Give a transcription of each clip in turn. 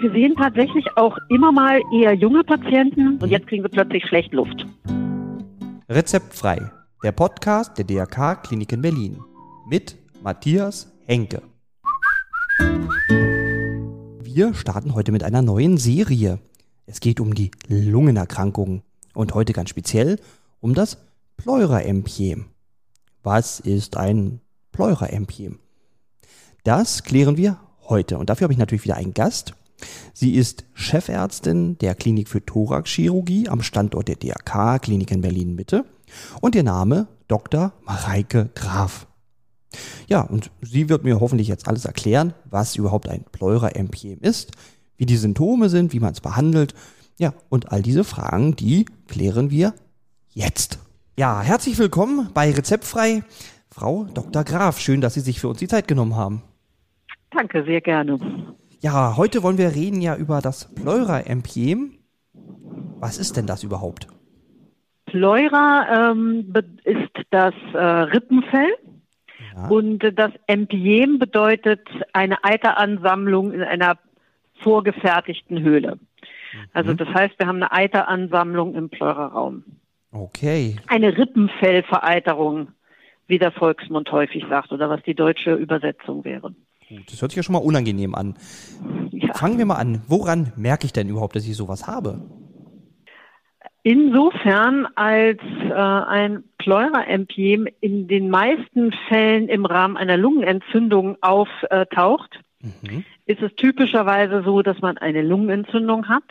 Wir sehen tatsächlich auch immer mal eher junge Patienten und jetzt kriegen sie plötzlich schlecht Luft. Rezeptfrei, der Podcast der DRK Klinik in Berlin mit Matthias Henke. Wir starten heute mit einer neuen Serie. Es geht um die Lungenerkrankungen und heute ganz speziell um das Pleuraempiem. Was ist ein Pleuraempiem? Das klären wir heute und dafür habe ich natürlich wieder einen Gast. Sie ist Chefärztin der Klinik für Thoraxchirurgie am Standort der DRK Klinik in Berlin Mitte und ihr Name Dr. Mareike Graf. Ja, und sie wird mir hoffentlich jetzt alles erklären, was überhaupt ein Pleuraempiem ist, wie die Symptome sind, wie man es behandelt. Ja, und all diese Fragen, die klären wir jetzt. Ja, herzlich willkommen bei Rezeptfrei. Frau Dr. Graf, schön, dass Sie sich für uns die Zeit genommen haben. Danke, sehr gerne. Ja, heute wollen wir reden ja über das Pleuraempiem. Was ist denn das überhaupt? Pleura ähm, ist das äh, Rippenfell ja. und das Empiem bedeutet eine Eiteransammlung in einer vorgefertigten Höhle. Also mhm. das heißt, wir haben eine Eiteransammlung im Pleuraraum. Okay. Eine Rippenfellvereiterung, wie der Volksmund häufig sagt, oder was die deutsche Übersetzung wäre. Gut, das hört sich ja schon mal unangenehm an. Ja. Fangen wir mal an. Woran merke ich denn überhaupt, dass ich sowas habe? Insofern, als äh, ein Pleuraempiem in den meisten Fällen im Rahmen einer Lungenentzündung auftaucht, mhm. ist es typischerweise so, dass man eine Lungenentzündung hat,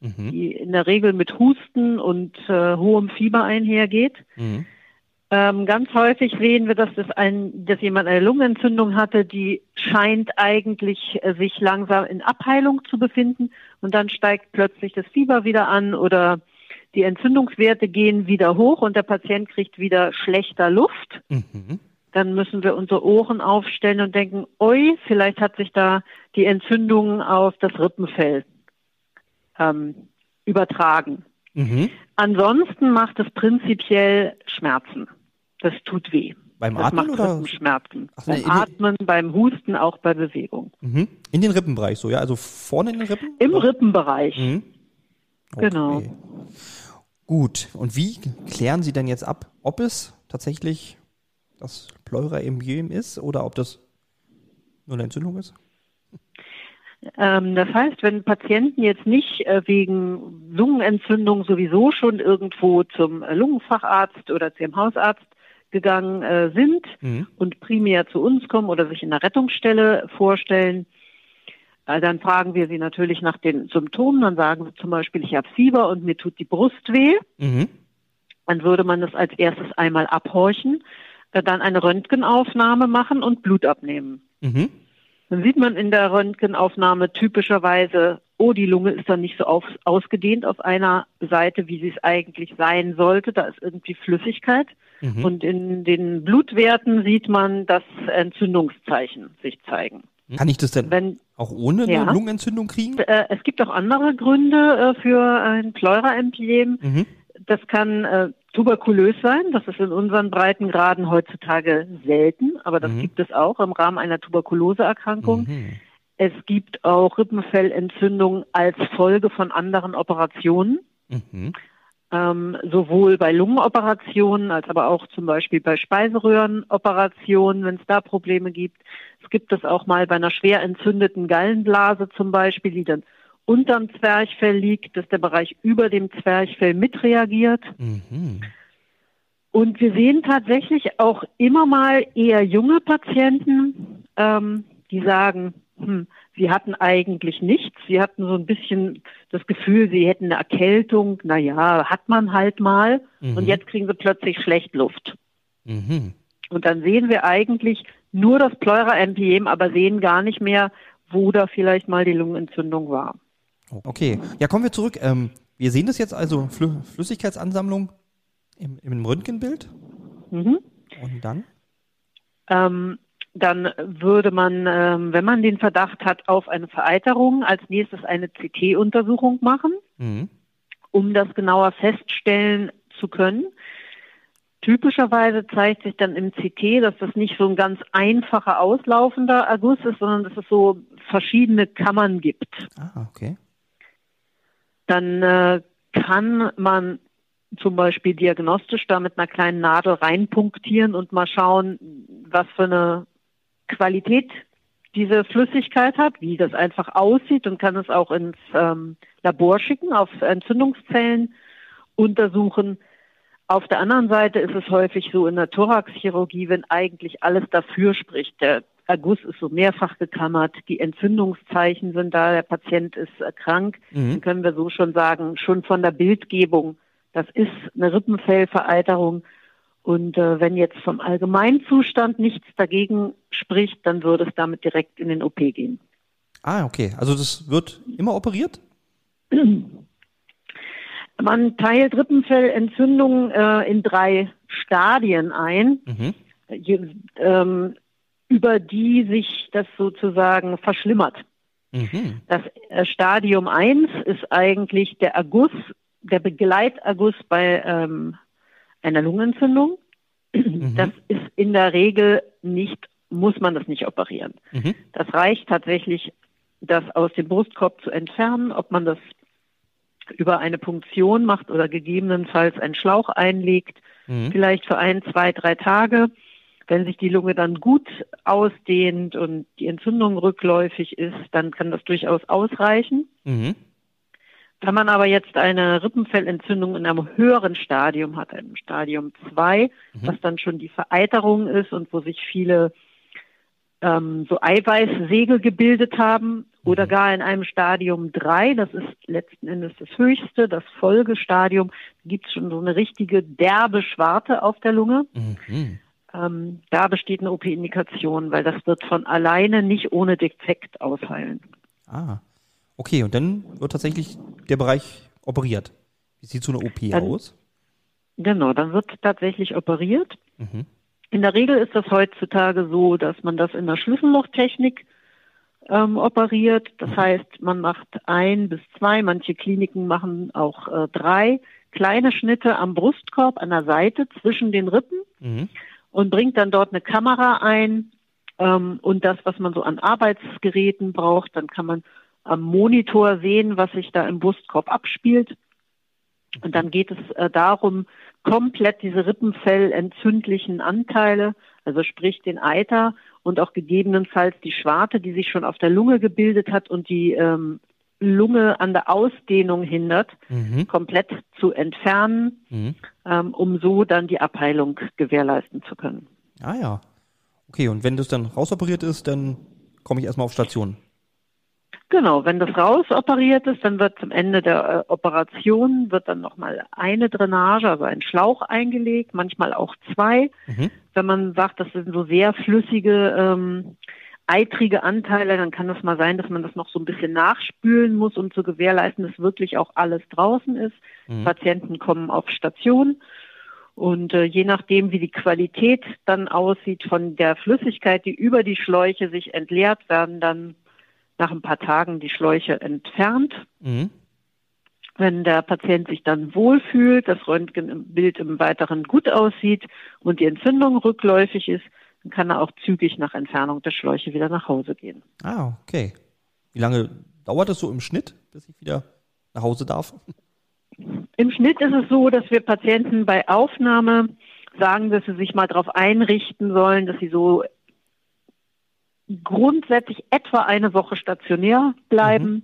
mhm. die in der Regel mit Husten und äh, hohem Fieber einhergeht. Mhm. Ähm, ganz häufig sehen wir, dass, das ein, dass jemand eine Lungenentzündung hatte, die scheint eigentlich äh, sich langsam in Abheilung zu befinden und dann steigt plötzlich das Fieber wieder an oder die Entzündungswerte gehen wieder hoch und der Patient kriegt wieder schlechter Luft. Mhm. Dann müssen wir unsere Ohren aufstellen und denken, oi, vielleicht hat sich da die Entzündung auf das Rippenfell ähm, übertragen. Mhm. Ansonsten macht es prinzipiell Schmerzen. Das tut weh. Beim das Atmen macht oder? Rippenschmerzen. Ach, beim Atmen, beim Husten, auch bei Bewegung. Mhm. In den Rippenbereich so, ja? Also vorne in den Rippen? Im oder? Rippenbereich. Mhm. Okay. Genau. Gut. Und wie klären Sie denn jetzt ab, ob es tatsächlich das Pleuraembiom ist oder ob das nur eine Entzündung ist? Ähm, das heißt, wenn Patienten jetzt nicht äh, wegen Lungenentzündung sowieso schon irgendwo zum Lungenfacharzt oder zum Hausarzt gegangen äh, sind mhm. und primär zu uns kommen oder sich in der Rettungsstelle vorstellen, äh, dann fragen wir sie natürlich nach den Symptomen. Dann sagen sie zum Beispiel, ich habe Fieber und mir tut die Brust weh. Mhm. Dann würde man das als erstes einmal abhorchen, äh, dann eine Röntgenaufnahme machen und Blut abnehmen. Mhm. Dann sieht man in der Röntgenaufnahme typischerweise, oh, die Lunge ist dann nicht so auf, ausgedehnt auf einer Seite, wie sie es eigentlich sein sollte. Da ist irgendwie Flüssigkeit. Mhm. Und in den Blutwerten sieht man, dass Entzündungszeichen sich zeigen. Kann ich das denn Wenn, auch ohne eine ja. Lungenentzündung kriegen? Äh, es gibt auch andere Gründe äh, für ein Pleuraemphysem. Mhm. Das kann äh, tuberkulös sein. Das ist in unseren Breitengraden heutzutage selten, aber das mhm. gibt es auch im Rahmen einer Tuberkuloseerkrankung. Mhm. Es gibt auch Rippenfellentzündungen als Folge von anderen Operationen. Mhm. Ähm, sowohl bei Lungenoperationen als aber auch zum Beispiel bei Speiseröhrenoperationen, wenn es da Probleme gibt. Es gibt es auch mal bei einer schwer entzündeten Gallenblase zum Beispiel, die dann unterm Zwerchfell liegt, dass der Bereich über dem Zwerchfell mitreagiert. Mhm. Und wir sehen tatsächlich auch immer mal eher junge Patienten, ähm, die sagen, hm, sie hatten eigentlich nichts. Sie hatten so ein bisschen das Gefühl, sie hätten eine Erkältung. Naja, hat man halt mal. Mhm. Und jetzt kriegen sie plötzlich schlecht Luft. Mhm. Und dann sehen wir eigentlich nur das Pleura-MPM, aber sehen gar nicht mehr, wo da vielleicht mal die Lungenentzündung war. Okay, ja, kommen wir zurück. Ähm, wir sehen das jetzt also, Flü Flüssigkeitsansammlung im, im Röntgenbild. Mhm. Und dann? Ähm, dann würde man, ähm, wenn man den Verdacht hat auf eine Vereiterung, als nächstes eine CT-Untersuchung machen, mhm. um das genauer feststellen zu können. Typischerweise zeigt sich dann im CT, dass das nicht so ein ganz einfacher auslaufender Erguss ist, sondern dass es so verschiedene Kammern gibt. Ah, okay. Dann äh, kann man zum Beispiel diagnostisch da mit einer kleinen Nadel reinpunktieren und mal schauen, was für eine Qualität diese Flüssigkeit hat, wie das einfach aussieht und kann es auch ins ähm, Labor schicken, auf Entzündungszellen untersuchen. Auf der anderen Seite ist es häufig so in der Thoraxchirurgie, wenn eigentlich alles dafür spricht. Der Erguss ist so mehrfach gekammert, die Entzündungszeichen sind da, der Patient ist krank, mhm. dann können wir so schon sagen, schon von der Bildgebung, das ist eine Rippenfellvereiterung. Und äh, wenn jetzt vom Allgemeinzustand nichts dagegen spricht, dann würde es damit direkt in den OP gehen. Ah, okay. Also das wird immer operiert? Man teilt Rippenfellentzündungen äh, in drei Stadien ein, mhm. je, ähm, über die sich das sozusagen verschlimmert. Mhm. Das äh, Stadium 1 ist eigentlich der Erguss, der Begleiterguss bei ähm, einer Lungenentzündung. Mhm. Das ist in der Regel nicht, muss man das nicht operieren. Mhm. Das reicht tatsächlich, das aus dem Brustkorb zu entfernen, ob man das über eine Punktion macht oder gegebenenfalls einen Schlauch einlegt, mhm. vielleicht für ein, zwei, drei Tage. Wenn sich die Lunge dann gut ausdehnt und die Entzündung rückläufig ist, dann kann das durchaus ausreichen. Mhm. Wenn man aber jetzt eine Rippenfellentzündung in einem höheren Stadium hat, einem Stadium 2, mhm. was dann schon die Vereiterung ist und wo sich viele ähm, so Eiweißsegel gebildet haben oder mhm. gar in einem Stadium 3, das ist letzten Endes das höchste, das Folgestadium, gibt es schon so eine richtige derbe Schwarte auf der Lunge. Mhm. Ähm, da besteht eine OP-Indikation, weil das wird von alleine nicht ohne Defekt ausheilen. Ah, okay, und dann wird tatsächlich der Bereich operiert. Wie sieht so eine OP dann, aus? Genau, dann wird tatsächlich operiert. Mhm. In der Regel ist das heutzutage so, dass man das in der Schlüssellochtechnik ähm, operiert. Das heißt, man macht ein bis zwei, manche Kliniken machen auch äh, drei kleine Schnitte am Brustkorb an der Seite zwischen den Rippen mhm. und bringt dann dort eine Kamera ein ähm, und das, was man so an Arbeitsgeräten braucht, dann kann man am Monitor sehen, was sich da im Brustkorb abspielt. Und dann geht es äh, darum, komplett diese Rippenfellentzündlichen Anteile, also sprich den Eiter und auch gegebenenfalls die Schwarte, die sich schon auf der Lunge gebildet hat und die ähm, Lunge an der Ausdehnung hindert, mhm. komplett zu entfernen, mhm. ähm, um so dann die Abheilung gewährleisten zu können. Ah ja. Okay, und wenn das dann rausoperiert ist, dann komme ich erstmal auf Station. Genau, wenn das rausoperiert ist, dann wird zum Ende der äh, Operation wird dann nochmal eine Drainage, also ein Schlauch eingelegt, manchmal auch zwei. Mhm. Wenn man sagt, das sind so sehr flüssige, ähm, eitrige Anteile, dann kann es mal sein, dass man das noch so ein bisschen nachspülen muss, um zu gewährleisten, dass wirklich auch alles draußen ist. Mhm. Patienten kommen auf Station. Und äh, je nachdem, wie die Qualität dann aussieht von der Flüssigkeit, die über die Schläuche sich entleert, werden dann nach ein paar Tagen die Schläuche entfernt. Mhm. Wenn der Patient sich dann wohlfühlt, das Röntgenbild im Weiteren gut aussieht und die Entzündung rückläufig ist, dann kann er auch zügig nach Entfernung der Schläuche wieder nach Hause gehen. Ah, okay. Wie lange dauert das so im Schnitt, bis ich wieder nach Hause darf? Im Schnitt ist es so, dass wir Patienten bei Aufnahme sagen, dass sie sich mal darauf einrichten sollen, dass sie so grundsätzlich etwa eine Woche stationär bleiben. Mhm.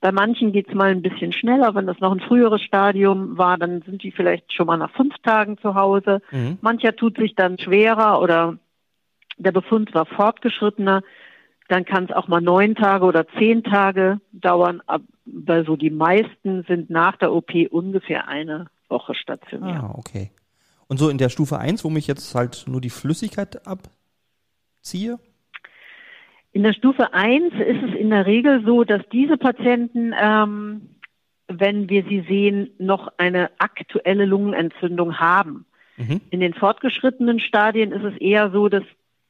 Bei manchen geht es mal ein bisschen schneller. Wenn das noch ein früheres Stadium war, dann sind die vielleicht schon mal nach fünf Tagen zu Hause. Mhm. Mancher tut sich dann schwerer oder der Befund war fortgeschrittener. Dann kann es auch mal neun Tage oder zehn Tage dauern. Aber so die meisten sind nach der OP ungefähr eine Woche stationär. Ah, okay. Und so in der Stufe 1, wo mich jetzt halt nur die Flüssigkeit abziehe? In der Stufe 1 ist es in der Regel so, dass diese Patienten, ähm, wenn wir sie sehen, noch eine aktuelle Lungenentzündung haben. Mhm. In den fortgeschrittenen Stadien ist es eher so, dass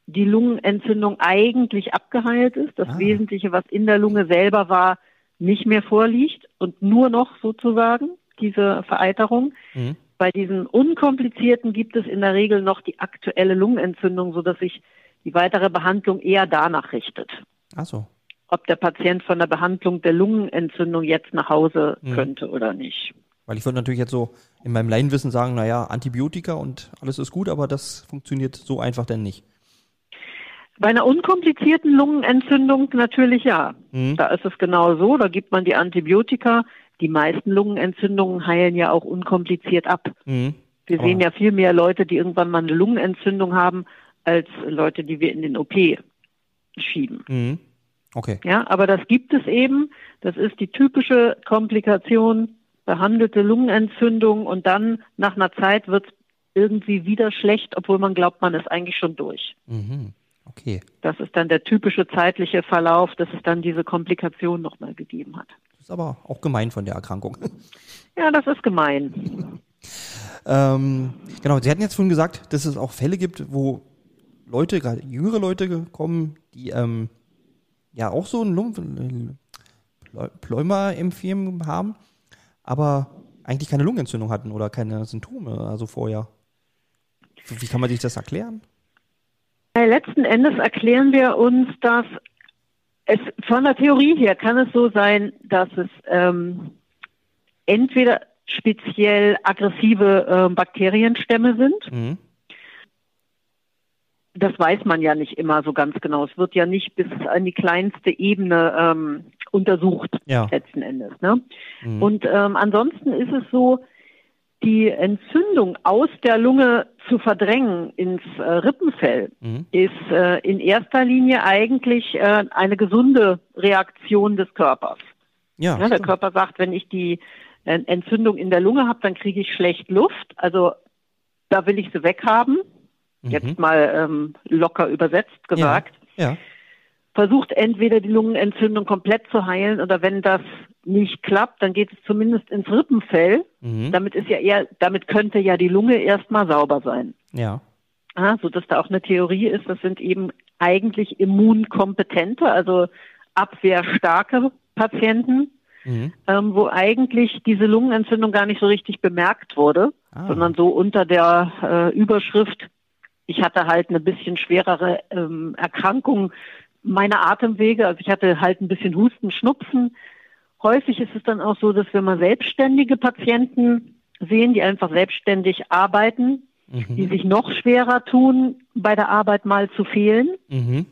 die Lungenentzündung eigentlich abgeheilt ist. Das ah. Wesentliche, was in der Lunge selber war, nicht mehr vorliegt und nur noch sozusagen diese Vereiterung. Mhm. Bei diesen unkomplizierten gibt es in der Regel noch die aktuelle Lungenentzündung, sodass sich die weitere Behandlung eher danach richtet. Ach so. Ob der Patient von der Behandlung der Lungenentzündung jetzt nach Hause mhm. könnte oder nicht. Weil ich würde natürlich jetzt so in meinem Laienwissen sagen, naja, Antibiotika und alles ist gut, aber das funktioniert so einfach denn nicht. Bei einer unkomplizierten Lungenentzündung natürlich ja. Mhm. Da ist es genau so, da gibt man die Antibiotika. Die meisten Lungenentzündungen heilen ja auch unkompliziert ab. Mhm. Wir sehen ja viel mehr Leute, die irgendwann mal eine Lungenentzündung haben, als Leute, die wir in den OP schieben. Mhm. Okay. Ja, aber das gibt es eben. Das ist die typische Komplikation, behandelte Lungenentzündung und dann nach einer Zeit wird es irgendwie wieder schlecht, obwohl man glaubt, man ist eigentlich schon durch. Mhm. Okay. Das ist dann der typische zeitliche Verlauf, dass es dann diese Komplikation nochmal gegeben hat. Das ist aber auch gemein von der Erkrankung. Ja, das ist gemein. ähm, genau, Sie hatten jetzt vorhin gesagt, dass es auch Fälle gibt, wo Leute, gerade jüngere Leute kommen, die ähm, ja auch so ein Pleuma-Empfehlung haben, aber eigentlich keine Lungenentzündung hatten oder keine Symptome, also vorher. Wie kann man sich das erklären? Letzten Endes erklären wir uns, dass es von der Theorie her kann es so sein, dass es ähm, entweder speziell aggressive äh, Bakterienstämme sind. Mhm. Das weiß man ja nicht immer so ganz genau. Es wird ja nicht bis an die kleinste Ebene ähm, untersucht, ja. letzten Endes. Ne? Mhm. Und ähm, ansonsten ist es so, die Entzündung aus der Lunge zu verdrängen ins äh, Rippenfell mhm. ist äh, in erster Linie eigentlich äh, eine gesunde Reaktion des Körpers. Ja, ja der Körper sagt, wenn ich die äh, Entzündung in der Lunge habe, dann kriege ich schlecht Luft. Also da will ich sie weghaben. Mhm. Jetzt mal ähm, locker übersetzt gesagt. Ja. ja. Versucht entweder die Lungenentzündung komplett zu heilen oder wenn das nicht klappt, dann geht es zumindest ins Rippenfell. Mhm. Damit ist ja eher, damit könnte ja die Lunge erstmal sauber sein. Ja. Ah, so dass da auch eine Theorie ist, das sind eben eigentlich immunkompetente, also abwehrstarke Patienten, mhm. ähm, wo eigentlich diese Lungenentzündung gar nicht so richtig bemerkt wurde, ah. sondern so unter der äh, Überschrift, ich hatte halt eine bisschen schwerere ähm, Erkrankung meiner Atemwege, also ich hatte halt ein bisschen Husten, Schnupfen, Häufig ist es dann auch so, dass wir mal selbstständige Patienten sehen, die einfach selbstständig arbeiten, mhm. die sich noch schwerer tun, bei der Arbeit mal zu fehlen. Mhm.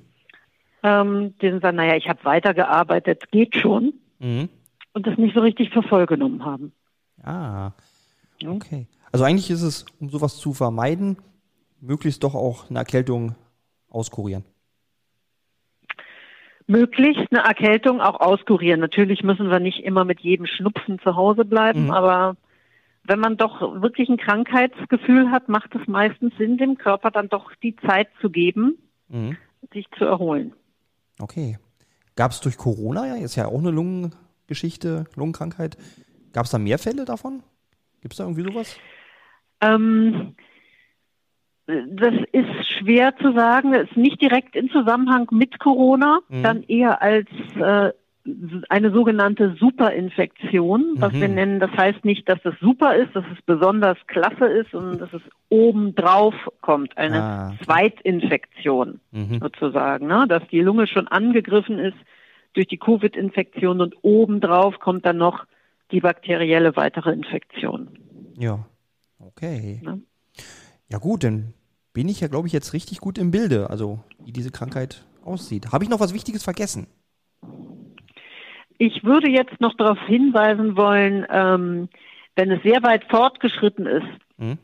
Ähm, die sagen, naja, ich habe weitergearbeitet, geht schon. Mhm. Und das nicht so richtig für voll genommen haben. Ah, okay. Also eigentlich ist es, um sowas zu vermeiden, möglichst doch auch eine Erkältung auskurieren möglichst eine Erkältung auch auskurieren. Natürlich müssen wir nicht immer mit jedem Schnupfen zu Hause bleiben, mhm. aber wenn man doch wirklich ein Krankheitsgefühl hat, macht es meistens Sinn, dem Körper dann doch die Zeit zu geben, mhm. sich zu erholen. Okay. Gab es durch Corona, ja, ist ja auch eine Lungengeschichte, Lungenkrankheit, gab es da mehr Fälle davon? Gibt es da irgendwie sowas? Ähm, das ist schwer zu sagen. Das ist nicht direkt in Zusammenhang mit Corona, mhm. dann eher als äh, eine sogenannte Superinfektion, was mhm. wir nennen. Das heißt nicht, dass es super ist, dass es besonders klasse ist und dass es obendrauf kommt. Eine ah. Zweitinfektion mhm. sozusagen, ne? dass die Lunge schon angegriffen ist durch die Covid-Infektion und obendrauf kommt dann noch die bakterielle weitere Infektion. Ja, okay. Ne? Ja gut, dann bin ich ja, glaube ich, jetzt richtig gut im Bilde, also wie diese Krankheit aussieht. Habe ich noch was Wichtiges vergessen? Ich würde jetzt noch darauf hinweisen wollen, ähm, wenn es sehr weit fortgeschritten ist, hm?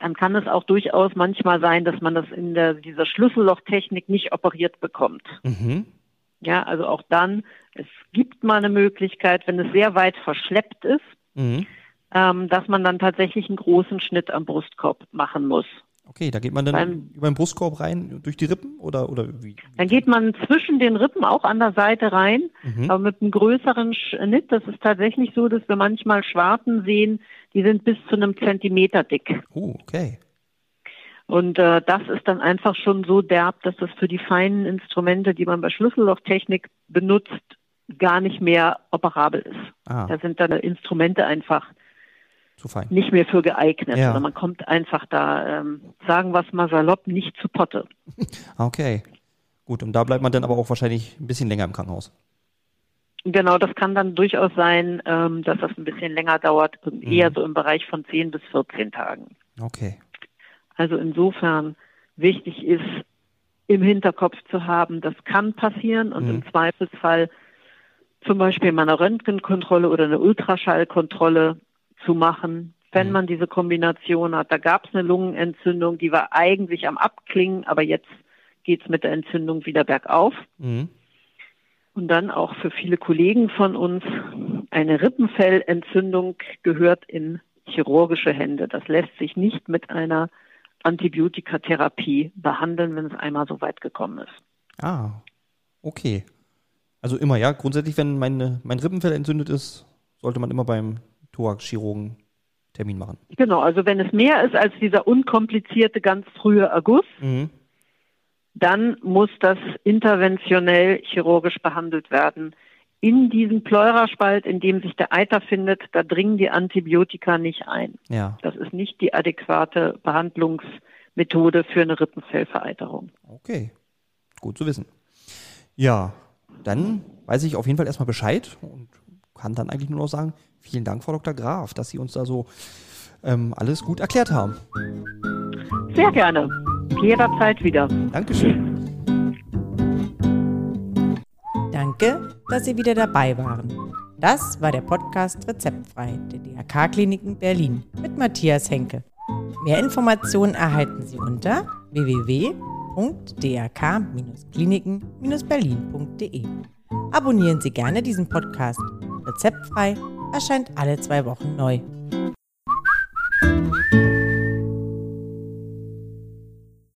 dann kann es auch durchaus manchmal sein, dass man das in der, dieser Schlüssellochtechnik nicht operiert bekommt. Mhm. Ja, also auch dann, es gibt mal eine Möglichkeit, wenn es sehr weit verschleppt ist, mhm ähm, dass man dann tatsächlich einen großen Schnitt am Brustkorb machen muss. Okay, da geht man dann Beim, über den Brustkorb rein durch die Rippen oder oder wie? Dann geht man zwischen den Rippen auch an der Seite rein, mhm. aber mit einem größeren Schnitt. Das ist tatsächlich so, dass wir manchmal Schwarten sehen, die sind bis zu einem Zentimeter dick. Oh, okay. Und äh, das ist dann einfach schon so derb, dass das für die feinen Instrumente, die man bei Schlüssellochtechnik benutzt, gar nicht mehr operabel ist. Ah. Da sind dann Instrumente einfach nicht mehr für geeignet. Ja. Also man kommt einfach da, ähm, sagen wir es mal salopp, nicht zu Potte. Okay. Gut, und da bleibt man dann aber auch wahrscheinlich ein bisschen länger im Krankenhaus. Genau, das kann dann durchaus sein, ähm, dass das ein bisschen länger dauert, eher mhm. so im Bereich von 10 bis 14 Tagen. Okay. Also insofern wichtig ist, im Hinterkopf zu haben, das kann passieren und mhm. im Zweifelsfall zum Beispiel mal eine Röntgenkontrolle oder eine Ultraschallkontrolle zu machen, wenn mhm. man diese Kombination hat. Da gab es eine Lungenentzündung, die war eigentlich am Abklingen, aber jetzt geht es mit der Entzündung wieder bergauf. Mhm. Und dann auch für viele Kollegen von uns, eine Rippenfellentzündung gehört in chirurgische Hände. Das lässt sich nicht mit einer Antibiotikatherapie behandeln, wenn es einmal so weit gekommen ist. Ah, okay. Also immer, ja, grundsätzlich, wenn meine, mein Rippenfell entzündet ist, sollte man immer beim Thorax-Chirurgen Termin machen. Genau, also wenn es mehr ist als dieser unkomplizierte, ganz frühe Erguss, mhm dann muss das interventionell chirurgisch behandelt werden. In diesem Pleuraspalt, in dem sich der Eiter findet, da dringen die Antibiotika nicht ein. Ja. Das ist nicht die adäquate Behandlungsmethode für eine Rippenfellvereiterung. Okay, gut zu wissen. Ja, dann weiß ich auf jeden Fall erstmal Bescheid und kann dann eigentlich nur noch sagen, vielen Dank, Frau Dr. Graf, dass Sie uns da so ähm, alles gut erklärt haben. Sehr gerne. Jederzeit wieder. Dankeschön. Danke, dass Sie wieder dabei waren. Das war der Podcast Rezeptfrei der DRK-Kliniken Berlin mit Matthias Henke. Mehr Informationen erhalten Sie unter www.drk-kliniken-berlin.de. Abonnieren Sie gerne diesen Podcast. Rezeptfrei erscheint alle zwei Wochen neu.